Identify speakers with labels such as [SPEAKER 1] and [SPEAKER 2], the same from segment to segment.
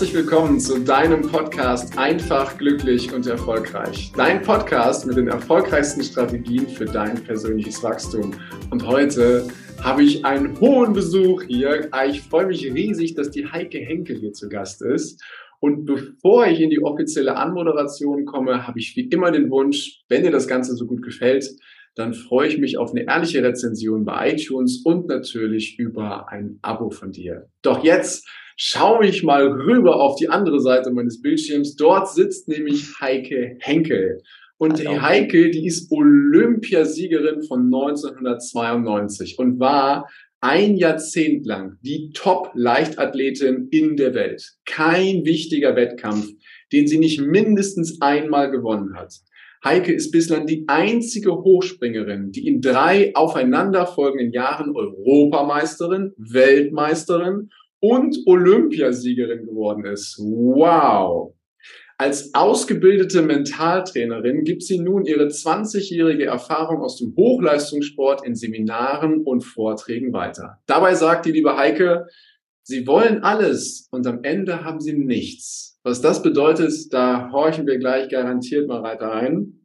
[SPEAKER 1] Herzlich willkommen zu deinem Podcast Einfach, glücklich und erfolgreich. Dein Podcast mit den erfolgreichsten Strategien für dein persönliches Wachstum. Und heute habe ich einen hohen Besuch hier. Ah, ich freue mich riesig, dass die Heike Henkel hier zu Gast ist. Und bevor ich in die offizielle Anmoderation komme, habe ich wie immer den Wunsch, wenn dir das Ganze so gut gefällt, dann freue ich mich auf eine ehrliche Rezension bei iTunes und natürlich über ein Abo von dir. Doch jetzt schaue ich mal rüber auf die andere Seite meines Bildschirms. Dort sitzt nämlich Heike Henkel. Und die Heike, die ist Olympiasiegerin von 1992 und war ein Jahrzehnt lang die Top-Leichtathletin in der Welt. Kein wichtiger Wettkampf, den sie nicht mindestens einmal gewonnen hat. Heike ist bislang die einzige Hochspringerin, die in drei aufeinanderfolgenden Jahren Europameisterin, Weltmeisterin und Olympiasiegerin geworden ist. Wow! Als ausgebildete Mentaltrainerin gibt sie nun ihre 20-jährige Erfahrung aus dem Hochleistungssport in Seminaren und Vorträgen weiter. Dabei sagt die liebe Heike, sie wollen alles und am Ende haben sie nichts. Was das bedeutet, da horchen wir gleich garantiert mal weiter ein.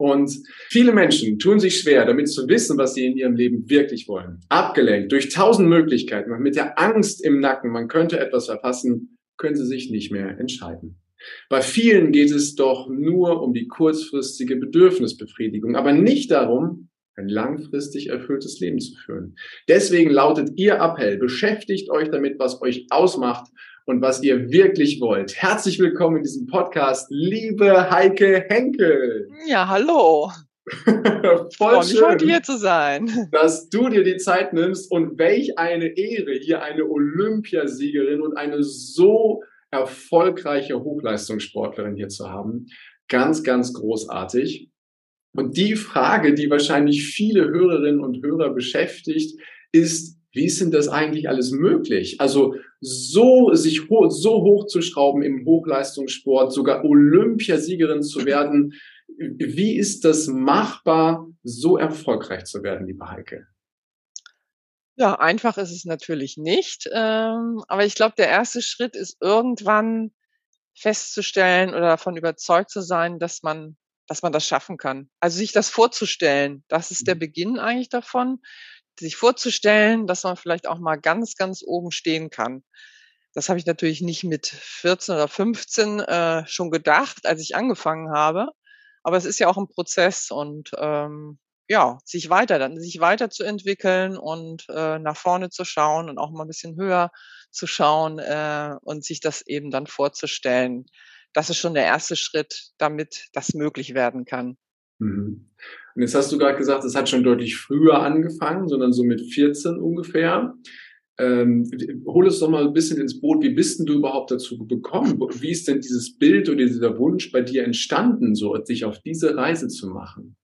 [SPEAKER 1] Und viele Menschen tun sich schwer, damit zu wissen, was sie in ihrem Leben wirklich wollen. Abgelenkt durch tausend Möglichkeiten und mit der Angst im Nacken, man könnte etwas verpassen, können sie sich nicht mehr entscheiden. Bei vielen geht es doch nur um die kurzfristige Bedürfnisbefriedigung, aber nicht darum, ein langfristig erfülltes Leben zu führen. Deswegen lautet Ihr Appell, beschäftigt euch damit, was euch ausmacht und was ihr wirklich wollt. Herzlich willkommen in diesem Podcast, liebe Heike Henkel.
[SPEAKER 2] Ja, hallo.
[SPEAKER 1] Voll
[SPEAKER 2] mich heute hier zu sein.
[SPEAKER 1] Dass du dir die Zeit nimmst und welch eine Ehre, hier eine Olympiasiegerin und eine so erfolgreiche Hochleistungssportlerin hier zu haben. Ganz, ganz großartig. Und die Frage, die wahrscheinlich viele Hörerinnen und Hörer beschäftigt, ist, wie ist denn das eigentlich alles möglich? Also so sich ho so hochzuschrauben im Hochleistungssport, sogar Olympiasiegerin zu werden. Wie ist das machbar, so erfolgreich zu werden, liebe Heike?
[SPEAKER 2] Ja, einfach ist es natürlich nicht. Ähm, aber ich glaube, der erste Schritt ist irgendwann festzustellen oder davon überzeugt zu sein, dass man, dass man das schaffen kann. Also sich das vorzustellen, das ist der mhm. Beginn eigentlich davon sich vorzustellen, dass man vielleicht auch mal ganz, ganz oben stehen kann. Das habe ich natürlich nicht mit 14 oder 15 äh, schon gedacht, als ich angefangen habe. Aber es ist ja auch ein Prozess und ähm, ja, sich weiter, dann sich weiterzuentwickeln und äh, nach vorne zu schauen und auch mal ein bisschen höher zu schauen äh, und sich das eben dann vorzustellen. Das ist schon der erste Schritt, damit das möglich werden kann.
[SPEAKER 1] Mhm. Und jetzt hast du gerade gesagt, es hat schon deutlich früher angefangen, sondern so mit 14 ungefähr. Ähm, hol es doch mal ein bisschen ins Boot. Wie bist denn du überhaupt dazu gekommen? Wie ist denn dieses Bild oder dieser Wunsch bei dir entstanden, so sich auf diese Reise zu machen?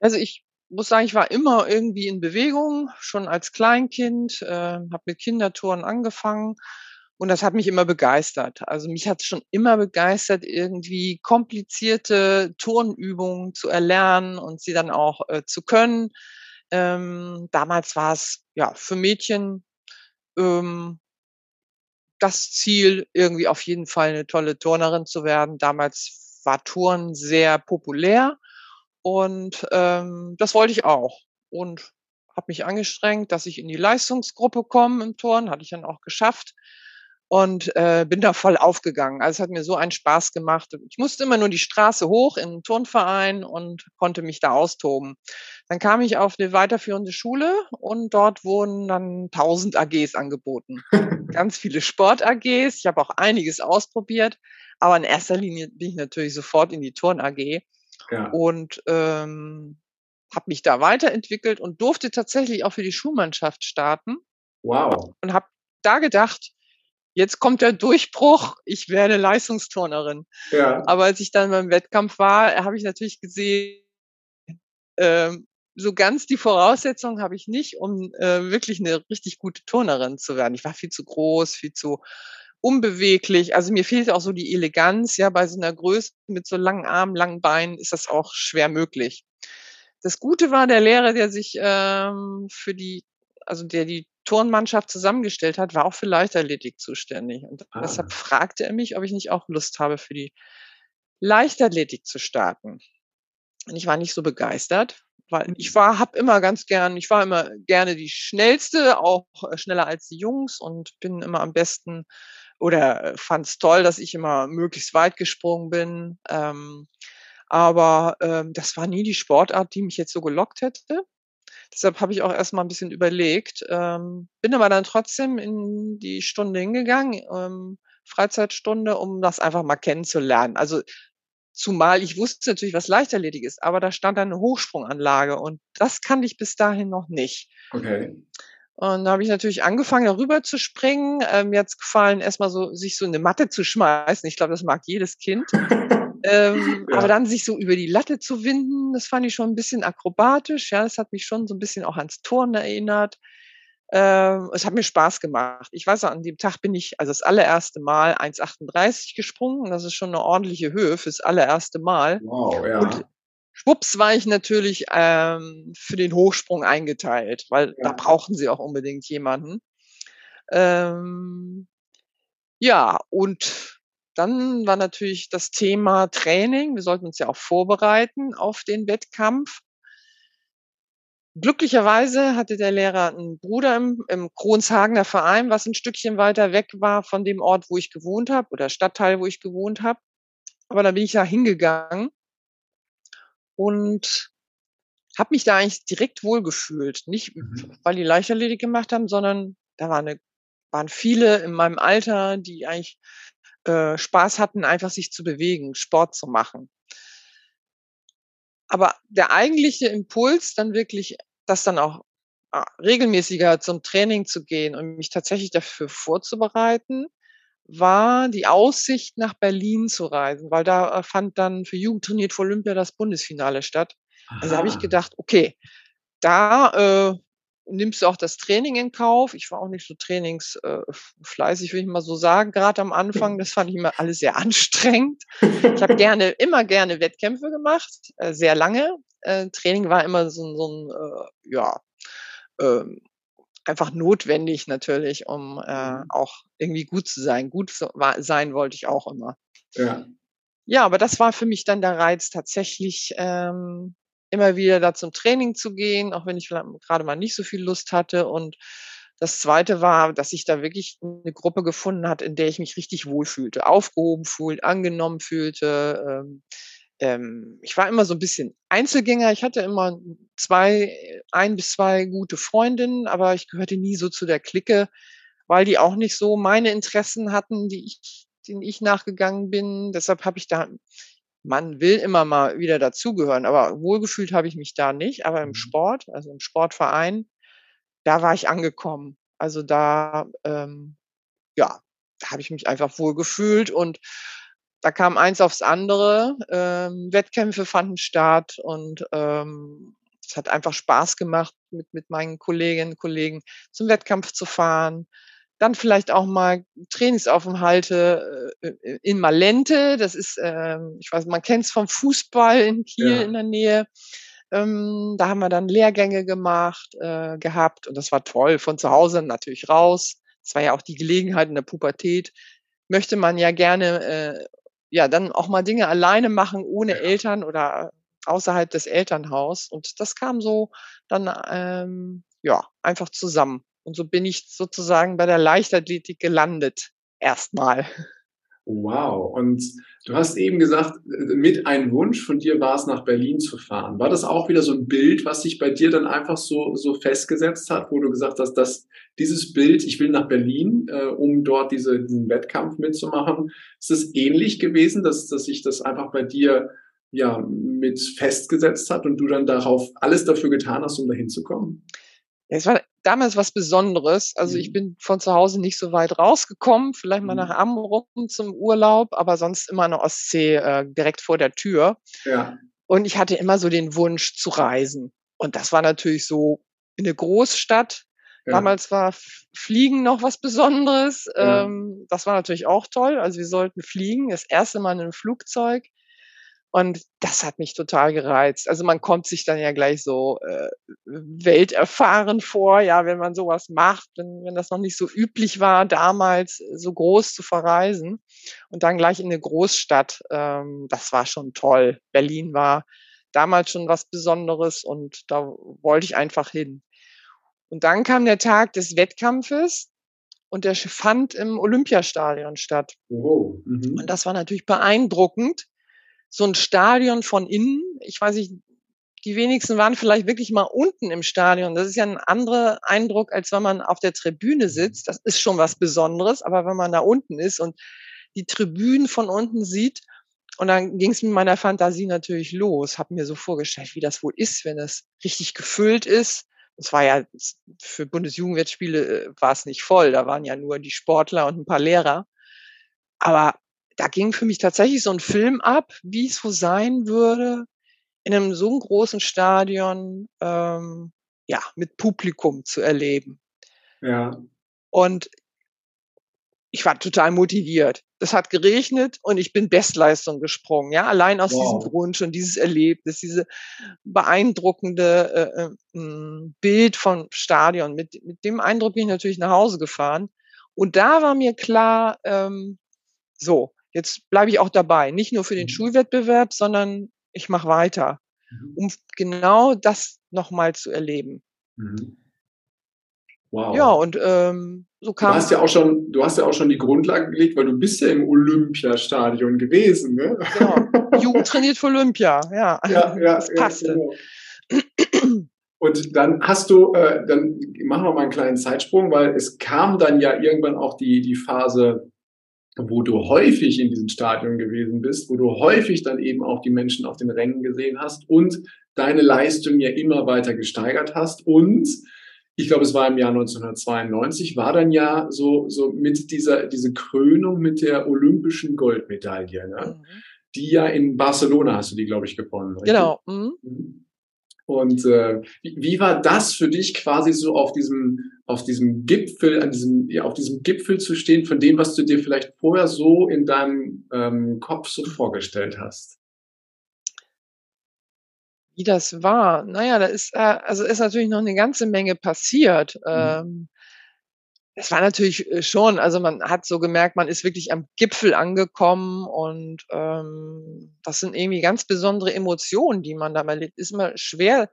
[SPEAKER 2] Also ich muss sagen, ich war immer irgendwie in Bewegung, schon als Kleinkind, äh, habe mit Kindertouren angefangen und das hat mich immer begeistert. Also mich hat es schon immer begeistert, irgendwie komplizierte Turnübungen zu erlernen und sie dann auch äh, zu können. Ähm, damals war es ja für Mädchen ähm, das Ziel, irgendwie auf jeden Fall eine tolle Turnerin zu werden. Damals war Turnen sehr populär und ähm, das wollte ich auch. Und habe mich angestrengt, dass ich in die Leistungsgruppe komme im Turnen, hatte ich dann auch geschafft und äh, bin da voll aufgegangen. Also es hat mir so einen Spaß gemacht. Ich musste immer nur die Straße hoch in einen Turnverein und konnte mich da austoben. Dann kam ich auf eine weiterführende Schule und dort wurden dann 1000 AGs angeboten. Ganz viele Sport-AGs. Ich habe auch einiges ausprobiert, aber in erster Linie bin ich natürlich sofort in die Turn-AG ja. und ähm, habe mich da weiterentwickelt und durfte tatsächlich auch für die Schulmannschaft starten.
[SPEAKER 1] Wow.
[SPEAKER 2] Und habe da gedacht, jetzt kommt der Durchbruch, ich werde Leistungsturnerin. Ja. Aber als ich dann beim Wettkampf war, habe ich natürlich gesehen, ähm, so ganz die Voraussetzungen habe ich nicht, um äh, wirklich eine richtig gute Turnerin zu werden. Ich war viel zu groß, viel zu unbeweglich. Also mir fehlt auch so die Eleganz. Ja, bei so einer Größe mit so langen Armen, langen Beinen ist das auch schwer möglich. Das Gute war der Lehrer, der sich ähm, für die, also der die Turnmannschaft zusammengestellt hat, war auch für Leichtathletik zuständig. Und
[SPEAKER 1] Ah.
[SPEAKER 2] deshalb fragte er mich, ob ich nicht auch Lust habe, für die Leichtathletik zu starten. Und ich war nicht so begeistert, weil ich war habe immer ganz gern ich war immer gerne die Schnellste, auch, äh, schneller als die Jungs und bin immer am besten oder fand es toll, dass ich immer möglichst weit gesprungen bin. Ähm, aber, ähm, das war nie die Sportart, die mich jetzt so gelockt hätte. Deshalb habe ich auch erst mal 'n bisschen überlegt, ähm, bin aber dann trotzdem in die Stunde hingegangen, ähm, Freizeitstunde, um das einfach mal kennenzulernen. Also, zumal ich wusste natürlich, was Leichtathletik ist, aber da stand dann 'ne Hochsprunganlage und das kannte ich bis dahin noch nicht.
[SPEAKER 1] Okay.
[SPEAKER 2] Und da habe ich natürlich angefangen, da rüber zu springen. Ähm, mir hat's gefallen, erst mal so sich so in 'ne Matte zu schmeißen. Ich glaube, das mag jedes Kind. Ähm,
[SPEAKER 1] Ja.
[SPEAKER 2] aber dann sich so über die Latte zu winden, das fand ich schon 'n bisschen akrobatisch, ja. Das hat mich schon so 'n bisschen auch ans Turnen erinnert. Ähm, es hat mir Spaß gemacht. Ich weiß an dem Tag bin ich also das allererste Mal 1,38 gesprungen. Das ist schon 'ne ordentliche Höhe fürs allererste Mal.
[SPEAKER 1] Wow, ja.
[SPEAKER 2] Und schwupps war ich natürlich, ähm, für den Hochsprung eingeteilt, weil da
[SPEAKER 1] Ja.
[SPEAKER 2] brauchen sie auch unbedingt jemanden. Ähm, ja, und dann war natürlich das Thema Training. Wir sollten uns ja auch vorbereiten auf den Wettkampf. Glücklicherweise hatte der Lehrer 'n Bruder im im Kronshagener Verein, was 'n Stückchen weiter weg war von dem Ort, wo ich gewohnt habe oder Stadtteil, wo ich gewohnt habe. Aber da bin ich da hingegangen und habe mich da eigentlich direkt wohlgefühlt. Nicht,
[SPEAKER 1] Mhm.
[SPEAKER 2] weil die Leichtathletik gemacht haben, sondern da war 'ne waren viele in meinem Alter, die eigentlich, äh, Spaß hatten, einfach sich zu bewegen, Sport zu machen. Aber der eigentliche Impuls, dann wirklich das dann auch, ah, regelmäßiger zum Training zu gehen und mich tatsächlich dafür vorzubereiten, war die Aussicht, nach Berlin zu reisen, weil da, äh, fand dann für Jugend trainiert für Olympia das Bundesfinale statt. Also, habe ich
[SPEAKER 1] Aha.
[SPEAKER 2] gedacht: „Okay, da, äh, nimmst du auch das Training in Kauf.“ Ich war auch nicht so trainings äh, will ich mal so sagen, grad am Anfang. Das fand ich immer alles sehr anstrengend. Ich habe gerne immer gerne Wettkämpfe gemacht, äh, sehr lange. Äh, Training war immer so so 'n, äh, ja, ähm, einfach notwendig natürlich, um,
[SPEAKER 1] Mhm.
[SPEAKER 2] auch irgendwie gut zu sein. Gut sein wollte ich auch immer.
[SPEAKER 1] Ja.
[SPEAKER 2] Ja, aber das war für mich dann der Reiz tatsächlich, ähm, immer wieder da zum Training zu gehen, auch wenn ich grade mal nicht so viel Lust hatte. Und das Zweite war, dass sich da wirklich 'ne Gruppe gefunden hat, in der ich mich richtig wohlfühlte, aufgehoben fühlt angenommen fühlte. Ähm, ähm, ich war immer so 'n bisschen Einzelgänger. Ich hatte immer 2 1 bis 2 gute Freundinnen, aber ich gehörte nie so zu der Clique, weil die auch nicht so meine Interessen hatten, die ich denen ich nachgegangen bin. Deshalb habe ich da man will immer mal wieder dazugehören, aber wohlgefühlt habe ich mich da nicht. Aber im
[SPEAKER 1] Mhm.
[SPEAKER 2] Sport, also im Sportverein, da war ich angekommen. Also da, ähm, ja, da habe ich mich einfach wohlgefühlt und da kam eins aufs andere. Ähm, Wettkämpfe fanden statt und, ähm, es hat einfach Spaß gemacht, mit mit meinen Kolleginnen, Kollegen zum Wettkampf zu fahren. Dann vielleicht auch mal Trainingsaufenthalte, äh, äh, in Malente. Das ist, ähm ich weiß man kennt's vom Fußball in Kiel
[SPEAKER 1] Ja.
[SPEAKER 2] in der Nähe. Ähm, da haben wir dann Lehrgänge gemacht äh, gehabt und das war toll. Von zu Hause natürlich raus. Das war ja auch die Gelegenheit in der Pubertät. Möchte man ja gerne, äh, ja, dann auch mal Dinge alleine machen, ohne
[SPEAKER 1] Ja.
[SPEAKER 2] Eltern oder außerhalb des Elternhaus. Und das kam so dann, ähm, ja, einfach zusammen. Und so bin ich sozusagen bei der Leichtathletik gelandet, erst mal.
[SPEAKER 1] Wow. Und du hast eben gesagt, äh, mit ein Wunsch von dir war's, nach Berlin zu fahren. War das auch wieder so 'n Bild, was sich bei dir dann einfach so so festgesetzt hat, wo du gesagt hast, dass dieses Bild: „Ich will nach Berlin, äh, um dort diese diesen Wettkampf mitzumachen.“ Ist das ähnlich gewesen, dass dass sich das einfach bei dir, ja, mit festgesetzt hat und du dann darauf alles dafür getan hast, um da hinzukommen?
[SPEAKER 2] Es war damals was Besonderes. Also, ich
[SPEAKER 1] Mhm.
[SPEAKER 2] bin von zu Hause nicht so weit rausgekommen, vielleicht mal nach
[SPEAKER 1] Mhm.
[SPEAKER 2] Amrum zum Urlaub, aber sonst immer der Ostsee, äh, direkt vor der Tür.
[SPEAKER 1] Ja.
[SPEAKER 2] Und ich hatte immer so den Wunsch zu reisen. Und das war natürlich so in 'ne Großstadt.
[SPEAKER 1] Ja.
[SPEAKER 2] Damals war Fliegen noch was Besonderes.
[SPEAKER 1] Ja.
[SPEAKER 2] Ähm, das war natürlich auch toll. Also, wir sollten fliegen, das 1. Mal in 'nem Flugzeug. Und das hat mich total gereizt. Also man kommt sich dann ja gleich so äh, welterfahren vor, ja, wenn man sowas macht, wenn, wenn das noch nicht so üblich war, damals so groß zu verreisen und dann gleich in eine Großstadt. Ähm, das war schon toll. Berlin war damals schon was Besonderes und da wollte ich einfach hin. Und dann kam der Tag des Wettkampfes und der fand im Olympiastadion statt. Oh, mhm. Und das war natürlich beeindruckend so ein Stadion von innen. Ich weiß nicht, die wenigsten waren vielleicht wirklich mal unten im Stadion. Das ist ja ein anderer Eindruck, als wenn man auf der Tribüne sitzt. Das ist schon was Besonderes, aber wenn man da unten ist und die Tribünen von unten sieht, und dann ging es mit meiner Fantasie natürlich los. Hab mir so vorgestellt, wie das wohl ist, wenn es richtig gefüllt ist. Das war ja für Bundesjugendwettspiele äh, war es nicht voll. Da waren ja nur die Sportler und ein paar Lehrer. Aber da ging für mich tatsächlich so ein Film ab, wie es so sein würde, in einem so großen Stadion ähm, ja, mit Publikum zu erleben.
[SPEAKER 1] Ja.
[SPEAKER 2] Und ich war total motiviert. Es hat geregnet und ich bin Bestleistung gesprungen. Ja, allein aus wow. diesem Wunsch und dieses Erlebnis, diese beeindruckende äh, äh, Bild vom Stadion. Mit, mit dem Eindruck bin ich natürlich nach Hause gefahren. Und da war mir klar, ähm, so, jetzt bleibe ich auch dabei. Nicht nur für den mhm. Schulwettbewerb, sondern ich mache weiter, mhm. um genau das nochmal zu erleben. Mhm. Wow. Ja, und ähm, so kam.
[SPEAKER 1] Du hast ja auch schon, du hast ja auch schon die Grundlage gelegt, weil du bist ja im Olympiastadion gewesen, ne?
[SPEAKER 2] Genau. Jugend trainiert für Olympia, ja.
[SPEAKER 1] Ja, ja. Das passte. Ja, genau. Und dann hast du, äh, dann machen wir mal einen kleinen Zeitsprung, weil es kam dann ja irgendwann auch die, die Phase wo du häufig in diesem Stadion gewesen bist, wo du häufig dann eben auch die Menschen auf den Rängen gesehen hast und deine Leistung ja immer weiter gesteigert hast. Und ich glaube, es war im Jahr 1992, war dann ja so, so mit dieser, diese Krönung mit der olympischen Goldmedaille, ne? Mhm. die ja in Barcelona hast du die, glaube ich, gewonnen.
[SPEAKER 2] Richtig? Genau. Mhm. mhm.
[SPEAKER 1] Und äh, wie, wie war das für dich quasi so auf diesem auf diesem Gipfel, an diesem, ja, auf diesem Gipfel zu stehen, von dem, was du dir vielleicht vorher so in deinem ähm, Kopf so vorgestellt hast?
[SPEAKER 2] Wie das war? Naja, da ist, äh, also ist natürlich noch eine ganze Menge passiert. Mhm. Ähm, es war natürlich äh, schon, also man hat so gemerkt, man ist wirklich am Gipfel angekommen und ähm, das sind irgendwie ganz besondere Emotionen, die man da erlebt. Ist immer schwer,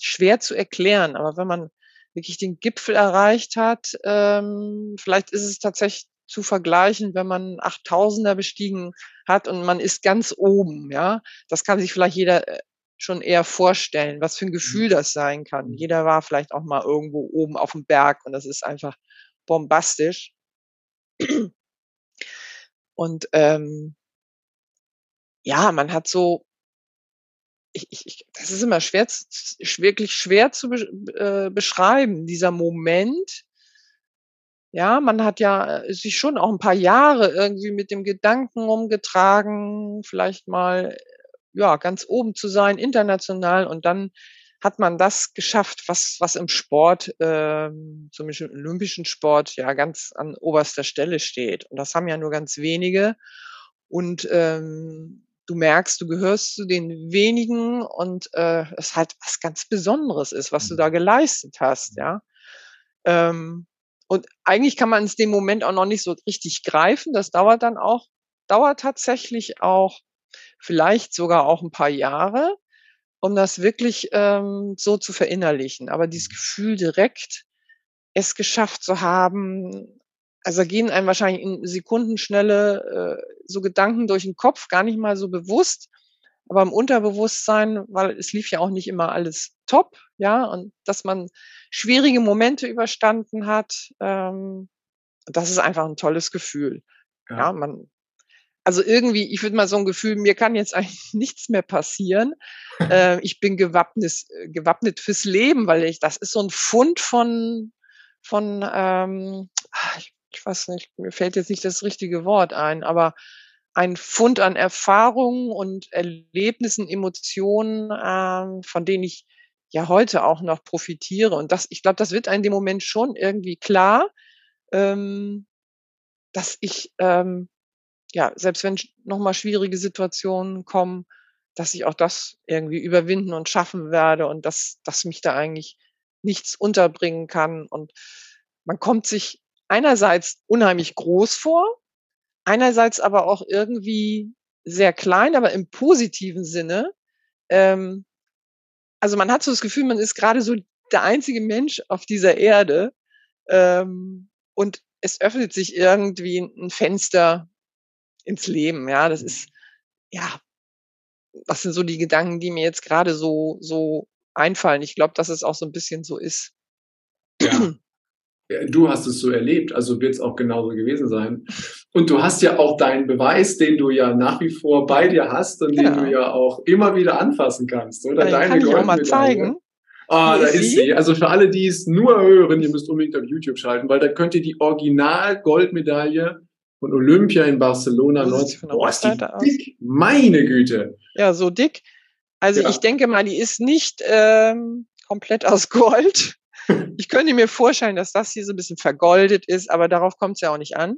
[SPEAKER 2] schwer zu erklären, aber wenn man wirklich den Gipfel erreicht hat. Ähm, vielleicht ist es tatsächlich zu vergleichen, wenn man 8000er bestiegen hat und man ist ganz oben, ja. Das kann sich vielleicht jeder äh, schon eher vorstellen, was für ein Gefühl mhm. das sein kann. Mhm. Jeder war vielleicht auch mal irgendwo oben auf dem Berg und das ist einfach bombastisch. Und ähm, ja, man hat so ich, ich, das ist immer schwer, wirklich schwer zu äh, beschreiben, dieser Moment. Ja, man hat ja äh, sich schon auch ein paar Jahre irgendwie mit dem Gedanken umgetragen, vielleicht mal, ja, ganz oben zu sein, international. Und dann hat man das geschafft, was, was im Sport, ähm, zum Beispiel im olympischen Sport, ja ganz an oberster Stelle steht. Und das haben ja nur ganz wenige. Und ähm, du merkst, du gehörst zu den wenigen und äh, es halt was ganz Besonderes ist, was du da mhm. geleistet hast, ja. Ähm, und eigentlich kann man es dem Moment auch noch nicht so richtig greifen. Das dauert dann auch, dauert tatsächlich auch vielleicht sogar auch ein paar Jahre, um das wirklich ähm, so zu verinnerlichen. Aber dieses mhm. Gefühl direkt, es geschafft zu haben, also gehen einem wahrscheinlich in Sekundenschnelle äh, so Gedanken durch den Kopf, gar nicht mal so bewusst, aber im Unterbewusstsein, weil es lief ja auch nicht immer alles top, ja, und dass man schwierige Momente überstanden hat, ähm, das ist einfach ein tolles Gefühl. Ja, ja man, also irgendwie, ich würde mal so ein Gefühl, mir kann jetzt eigentlich nichts mehr passieren. äh, ich bin gewappnet, gewappnet fürs Leben, weil ich, das ist so ein Fund von, von, ähm, ah, ich ich weiß nicht, mir fällt jetzt nicht das richtige Wort ein, aber ein Fund an Erfahrungen und Erlebnissen, Emotionen, ähm, von denen ich ja heute auch noch profitiere. Und das, ich glaube, das wird in dem Moment schon irgendwie klar, ähm, dass ich, ähm, ja, selbst wenn nochmal schwierige Situationen kommen, dass ich auch das irgendwie überwinden und schaffen werde und dass, dass mich da eigentlich nichts unterbringen kann. Und man kommt sich einerseits unheimlich groß vor, einerseits aber auch irgendwie sehr klein, aber im positiven Sinne. Ähm, also man hat so das Gefühl, man ist gerade so der einzige Mensch auf dieser Erde. Ähm, und es öffnet sich irgendwie ein Fenster ins Leben. Ja, das ist, ja, das sind so die Gedanken, die mir jetzt gerade so, so einfallen. Ich glaube, dass es auch so ein bisschen so ist.
[SPEAKER 1] Ja. Du hast es so erlebt, also wird es auch genauso gewesen sein. Und du hast ja auch deinen Beweis, den du ja nach wie vor bei dir hast und genau. den du ja auch immer wieder anfassen kannst, oder?
[SPEAKER 2] Deine kann ich auch mal zeigen.
[SPEAKER 1] Ah, da ist sie. Also für alle, die es nur hören, ihr müsst unbedingt auf YouTube schalten, weil da könnt ihr die Original-Goldmedaille von Olympia in Barcelona 19. Boah, ist die dick. Meine Güte.
[SPEAKER 2] Ja, so dick. Also ja. ich denke mal, die ist nicht ähm, komplett aus Gold. Ich könnte mir vorstellen, dass das hier so ein bisschen vergoldet ist, aber darauf kommt es ja auch nicht an.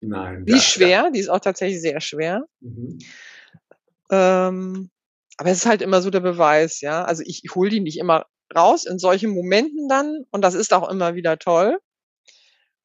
[SPEAKER 1] Nein.
[SPEAKER 2] Die ist schwer, ja. die ist auch tatsächlich sehr schwer. Mhm. Ähm, aber es ist halt immer so der Beweis, ja. Also ich, ich hole die nicht immer raus in solchen Momenten dann und das ist auch immer wieder toll.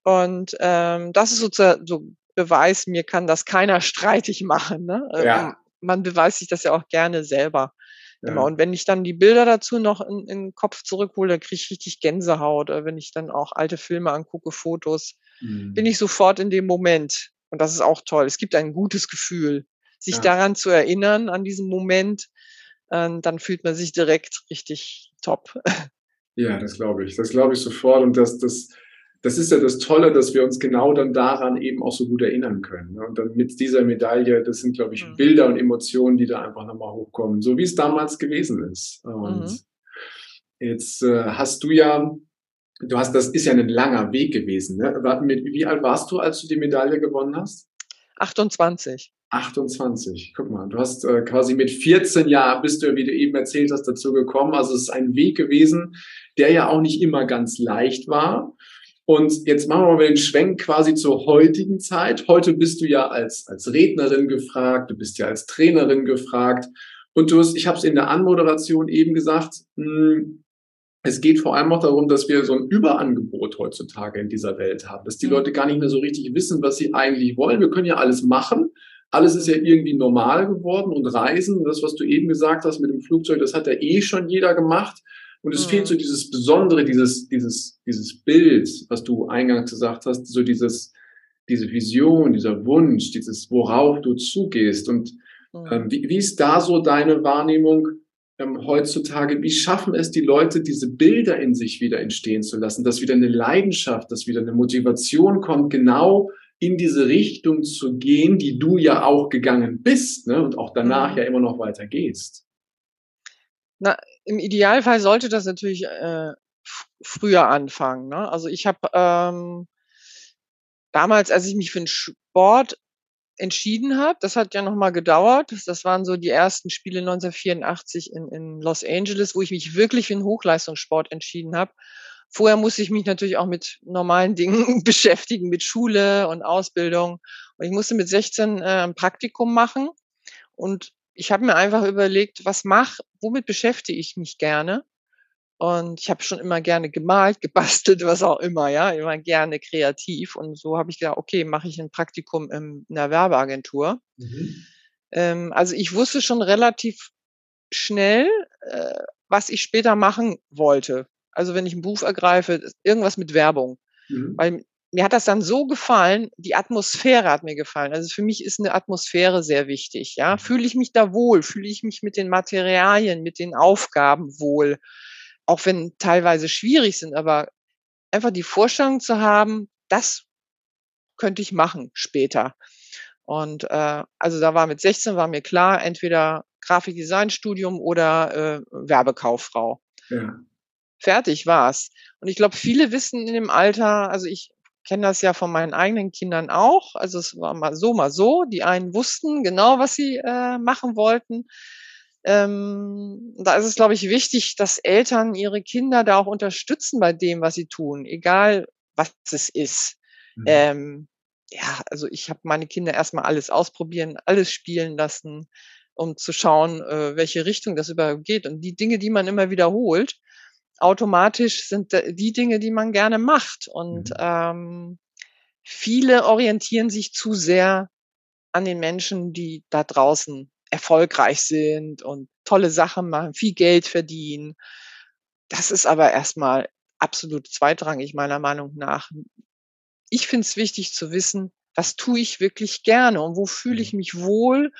[SPEAKER 2] Und ähm, das ist so, so Beweis, mir kann das keiner streitig machen. Ne?
[SPEAKER 1] Ja.
[SPEAKER 2] Ähm, man beweist sich das ja auch gerne selber. Ja. Immer. Und wenn ich dann die Bilder dazu noch in, in den Kopf zurückhole, dann kriege ich richtig Gänsehaut. Oder wenn ich dann auch alte Filme angucke, Fotos, mhm. bin ich sofort in dem Moment. Und das ist auch toll. Es gibt ein gutes Gefühl, sich ja. daran zu erinnern, an diesen Moment. Ähm, dann fühlt man sich direkt richtig top.
[SPEAKER 1] Ja, das glaube ich. Das glaube ich sofort. Und das, das, das ist ja das Tolle, dass wir uns genau dann daran eben auch so gut erinnern können. Ne? Und dann mit dieser Medaille, das sind, glaube ich, mhm. Bilder und Emotionen, die da einfach nochmal hochkommen, so wie es damals gewesen ist. Und mhm. jetzt äh, hast du ja, du hast, das ist ja ein langer Weg gewesen. Ne? Wie alt warst du, als du die Medaille gewonnen hast?
[SPEAKER 2] 28.
[SPEAKER 1] 28. Guck mal, du hast äh, quasi mit 14 Jahren bist du, wie du eben erzählt hast, dazu gekommen. Also es ist ein Weg gewesen, der ja auch nicht immer ganz leicht war. Und jetzt machen wir mal den Schwenk quasi zur heutigen Zeit. Heute bist du ja als, als Rednerin gefragt, du bist ja als Trainerin gefragt. Und du hast, ich habe es in der Anmoderation eben gesagt, mh, hm, es geht vor allem auch darum, dass wir so ein Überangebot heutzutage in dieser Welt haben, dass die mhm. Leute gar nicht mehr so richtig wissen, was sie eigentlich wollen. Wir können ja alles machen. Alles ist ja irgendwie normal geworden und Reisen, das, was du eben gesagt hast mit dem Flugzeug, das hat ja eh schon jeder gemacht. Und es mhm. fehlt so dieses Besondere, dieses, dieses, dieses Bild, was du eingangs gesagt hast, so dieses, diese Vision, dieser Wunsch, dieses, worauf du zugehst. Und mhm. ähm, wie, wie ist da so deine Wahrnehmung ähm, heutzutage? Wie schaffen es die Leute, diese Bilder in sich wieder entstehen zu lassen, dass wieder eine Leidenschaft, dass wieder eine Motivation kommt, genau in diese Richtung zu gehen, die du ja auch gegangen bist ne? und auch danach mhm. ja immer noch weiter gehst?
[SPEAKER 2] Na, im Idealfall sollte das natürlich äh, früher anfangen. Ne? Also ich habe ähm, damals, als ich mich für den Sport entschieden habe, das hat ja noch mal gedauert. Das waren so die ersten Spiele 1984 in, in Los Angeles, wo ich mich wirklich für den Hochleistungssport entschieden habe. Vorher musste ich mich natürlich auch mit normalen Dingen beschäftigen, mit Schule und Ausbildung. Und ich musste mit 16 äh, ein Praktikum machen. Und ich habe mir einfach überlegt, was mach, womit beschäftige ich mich gerne? Und ich habe schon immer gerne gemalt, gebastelt, was auch immer, ja, immer gerne kreativ. Und so habe ich gedacht, okay, mache ich ein Praktikum in einer Werbeagentur. Mhm. Ähm, also ich wusste schon relativ schnell, äh, was ich später machen wollte. Also wenn ich ein Buch ergreife, irgendwas mit Werbung. Mhm. Weil mir hat das dann so gefallen, die Atmosphäre hat mir gefallen. Also für mich ist eine Atmosphäre sehr wichtig. Ja, mhm. fühle ich mich da wohl, fühle ich mich mit den Materialien, mit den Aufgaben wohl, auch wenn teilweise schwierig sind, aber einfach die Vorstellung zu haben, das könnte ich machen später. Und äh, also da war mit 16 war mir klar, entweder Grafikdesignstudium oder äh, Werbekauffrau. Ja. Fertig war's. Und ich glaube, viele wissen in dem Alter, also ich kenne das ja von meinen eigenen Kindern auch. Also es war mal so, mal so. Die einen wussten genau, was sie äh, machen wollten. Ähm, da ist es, glaube ich, wichtig, dass Eltern ihre Kinder da auch unterstützen bei dem, was sie tun, egal was es ist. Mhm. Ähm, ja, also ich habe meine Kinder erstmal alles ausprobieren, alles spielen lassen. um zu schauen, äh, welche Richtung das überhaupt geht. Und die Dinge, die man immer wiederholt, automatisch sind die Dinge, die man gerne macht. Und mhm. ähm, viele orientieren sich zu sehr an den Menschen, die da draußen erfolgreich sind und tolle Sachen machen, viel Geld verdienen. Das ist aber erstmal absolut zweitrangig meiner Meinung nach. Ich finde es wichtig zu wissen, was tue ich wirklich gerne und wo fühle ich mhm. mich wohl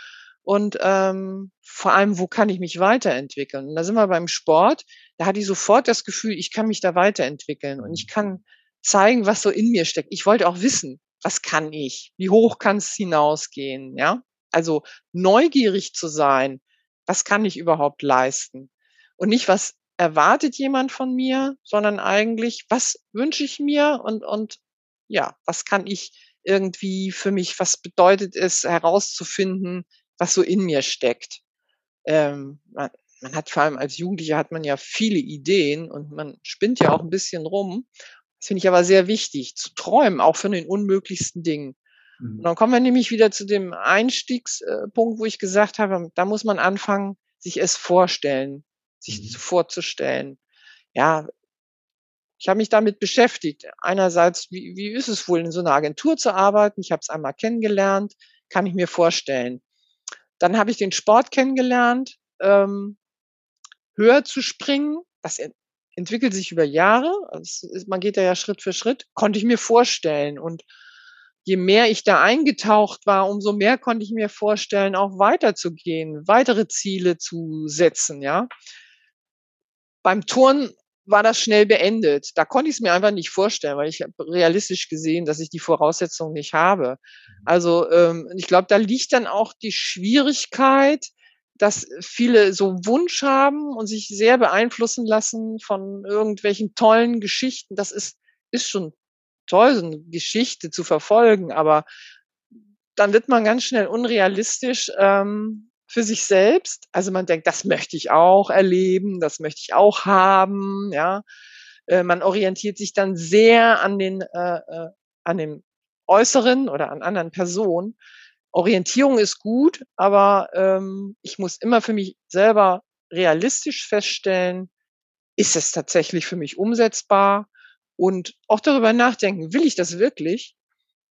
[SPEAKER 2] und ähm, vor allem, wo kann ich mich weiterentwickeln. Und da sind wir beim Sport. Da hatte ich sofort das Gefühl, ich kann mich da weiterentwickeln und ich kann zeigen, was so in mir steckt. Ich wollte auch wissen, was kann ich? Wie hoch kann es hinausgehen? Ja, also neugierig zu sein. Was kann ich überhaupt leisten? Und nicht, was erwartet jemand von mir, sondern eigentlich, was wünsche ich mir und, und ja, was kann ich irgendwie für mich, was bedeutet es herauszufinden, was so in mir steckt. Ähm, man, hat vor allem als Jugendlicher hat man ja viele Ideen und man spinnt ja auch ein bisschen rum. Das finde ich aber sehr wichtig, zu träumen, auch von den unmöglichsten Dingen. Mhm. Und dann kommen wir nämlich wieder zu dem Einstiegspunkt, wo ich gesagt habe, da muss man anfangen, sich es vorstellen, sich mhm. vorzustellen. Ja, ich habe mich damit beschäftigt. Einerseits, wie, wie ist es wohl, in so einer Agentur zu arbeiten? Ich habe es einmal kennengelernt, kann ich mir vorstellen. Dann habe ich den Sport kennengelernt, ähm, höher zu springen. Das entwickelt sich über Jahre. Ist, man geht da ja Schritt für Schritt. Konnte ich mir vorstellen. Und je mehr ich da eingetaucht war, umso mehr konnte ich mir vorstellen, auch weiterzugehen, weitere Ziele zu setzen, ja. Beim Turnen war das schnell beendet. Da konnte ich es mir einfach nicht vorstellen, weil ich habe realistisch gesehen, dass ich die Voraussetzungen nicht habe. Mhm. Also ähm, ich glaube, da liegt dann auch die Schwierigkeit, dass viele so Wunsch haben und sich sehr beeinflussen lassen von irgendwelchen tollen Geschichten. Das ist, ist schon toll, so eine Geschichte zu verfolgen, aber dann wird man ganz schnell unrealistisch ähm, für sich selbst. Also man denkt, das möchte ich auch erleben, das möchte ich auch haben, ja. Äh, man orientiert sich dann sehr an den, äh, äh, an dem Äußeren oder an anderen Personen. Orientierung ist gut, aber ähm, ich muss immer für mich selber realistisch feststellen, ist es tatsächlich für mich umsetzbar und auch darüber nachdenken, will ich das wirklich?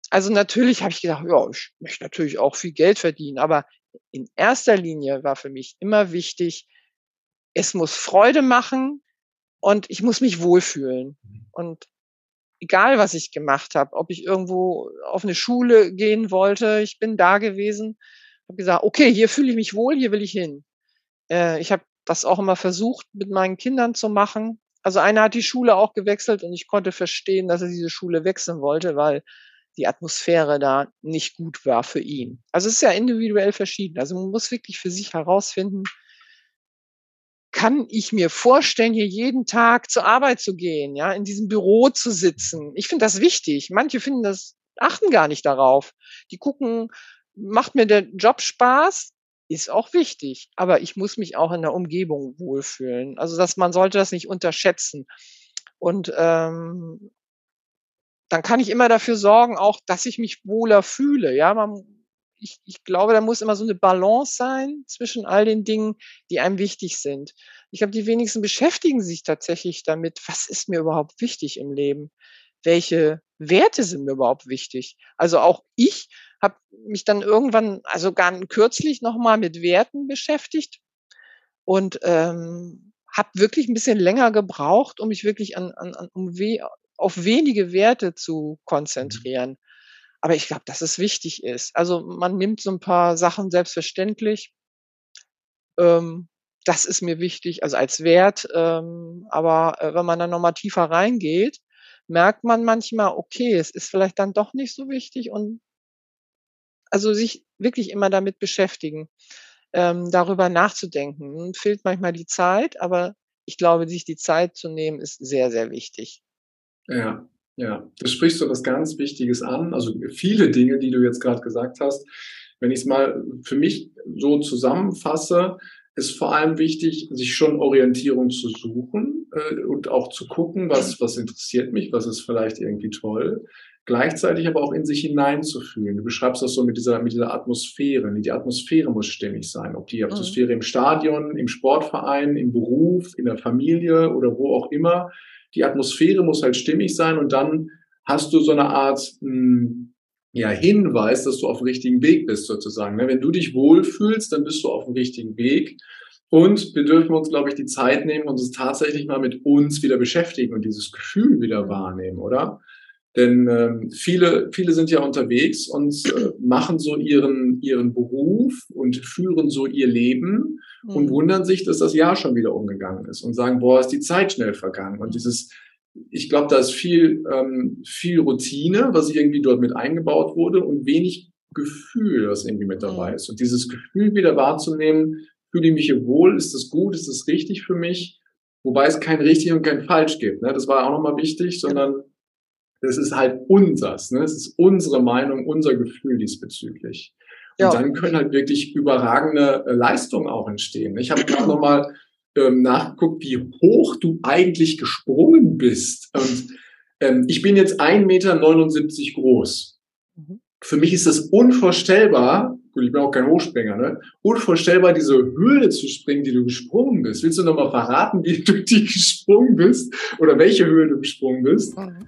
[SPEAKER 2] Also natürlich habe ich gedacht, ja, ich möchte natürlich auch viel Geld verdienen, aber in erster Linie war für mich immer wichtig, es muss Freude machen und ich muss mich wohlfühlen. Mhm. Und egal, was ich gemacht habe, ob ich irgendwo auf eine Schule gehen wollte, ich bin da gewesen, habe gesagt, okay, hier fühle ich mich wohl, hier will ich hin. Äh, ich habe das auch immer versucht, mit meinen Kindern zu machen. Also einer hat die Schule auch gewechselt und ich konnte verstehen, dass er diese Schule wechseln wollte, weil die Atmosphäre da nicht gut war für ihn. Also es ist ja individuell verschieden. Also man muss wirklich für sich herausfinden, kann ich mir vorstellen, hier jeden Tag zur Arbeit zu gehen, ja, in diesem Büro zu sitzen. Ich finde das wichtig. Manche finden das, achten gar nicht darauf. Die gucken, macht mir der Job Spaß? Ist auch wichtig. Aber ich muss mich auch in der Umgebung wohlfühlen. Also, dass man sollte das nicht unterschätzen. Und ähm, dann kann ich immer dafür sorgen, auch, dass ich mich wohler fühle. Ja, man, ich, ich glaube, da muss immer so eine Balance sein zwischen all den Dingen, die einem wichtig sind. Ich glaube, die wenigsten beschäftigen sich tatsächlich damit, was ist mir überhaupt wichtig im Leben? Welche Werte sind mir überhaupt wichtig? Also auch ich habe mich dann irgendwann, also gar kürzlich nochmal mit Werten beschäftigt und ähm, habe wirklich ein bisschen länger gebraucht, um mich wirklich an, an, an um we auf wenige Werte zu mhm. konzentrieren. Aber ich glaube, dass es wichtig ist. Also man nimmt so ein paar Sachen selbstverständlich. Ähm, das ist mir wichtig, also als Wert. Ähm, aber äh, wenn man dann nochmal tiefer reingeht, merkt man manchmal, okay, es ist vielleicht dann doch nicht so wichtig und also sich wirklich immer damit beschäftigen, ähm, darüber nachzudenken. Fehlt manchmal die Zeit, aber ich glaube, sich die Zeit zu nehmen, ist sehr, sehr wichtig.
[SPEAKER 1] Ja, ja, das sprichst du was ganz Wichtiges an. Also viele Dinge, die du jetzt gerade gesagt hast. Wenn ich es mal für mich so zusammenfasse, ist vor allem wichtig, sich schon Orientierung zu suchen äh, und auch zu gucken, was, was interessiert mich, was ist vielleicht irgendwie toll. gleichzeitig aber auch in sich hineinzufühlen. Du beschreibst das so mit dieser, mit dieser Atmosphäre. Die Atmosphäre muss stimmig sein. Ob die mhm. Atmosphäre mhm. im Stadion, im Sportverein, im Beruf, in der Familie oder wo auch immer. Die Atmosphäre muss halt stimmig sein und dann hast du so eine Art, mh, hm, ja, Hinweis, dass du auf dem richtigen Weg bist sozusagen. Ne? Wenn du dich wohlfühlst, dann bist du auf dem richtigen Weg. Und wir dürfen uns, glaube ich, die Zeit nehmen und uns tatsächlich mal mit uns wieder beschäftigen und dieses Gefühl wieder wahrnehmen, oder? Denn ähm, viele, viele sind ja unterwegs und äh, machen so ihren, ihren Beruf und führen so ihr Leben mhm. Und wundern sich, dass das Jahr schon wieder umgegangen ist und sagen, boah, ist die Zeit schnell vergangen. Und dieses ich glaube, da ist viel, ähm, viel Routine, was irgendwie dort mit eingebaut wurde und wenig Gefühl, was irgendwie mit dabei mhm. ist. Und dieses Gefühl wieder wahrzunehmen, fühle ich mich hier wohl, ist das gut, ist das richtig für mich, wobei es kein richtig und kein falsch gibt. Ne? Das war auch nochmal wichtig, sondern es ist halt unsers, ne? es ist unsere Meinung, unser Gefühl diesbezüglich. Und ja. dann können halt wirklich überragende äh, Leistungen auch entstehen. Ich habe gerade nochmal ähm, nachgeguckt, wie hoch du eigentlich gesprungen bist. Und ähm, ich bin jetzt 1,79 Meter groß. Mhm. Für mich ist das unvorstellbar, gut, ich bin auch kein Hochspringer, ne? Unvorstellbar, diese Höhle zu springen, die du gesprungen bist. Willst du nochmal verraten, wie du die gesprungen bist? Oder welche Höhle du gesprungen bist? Mhm.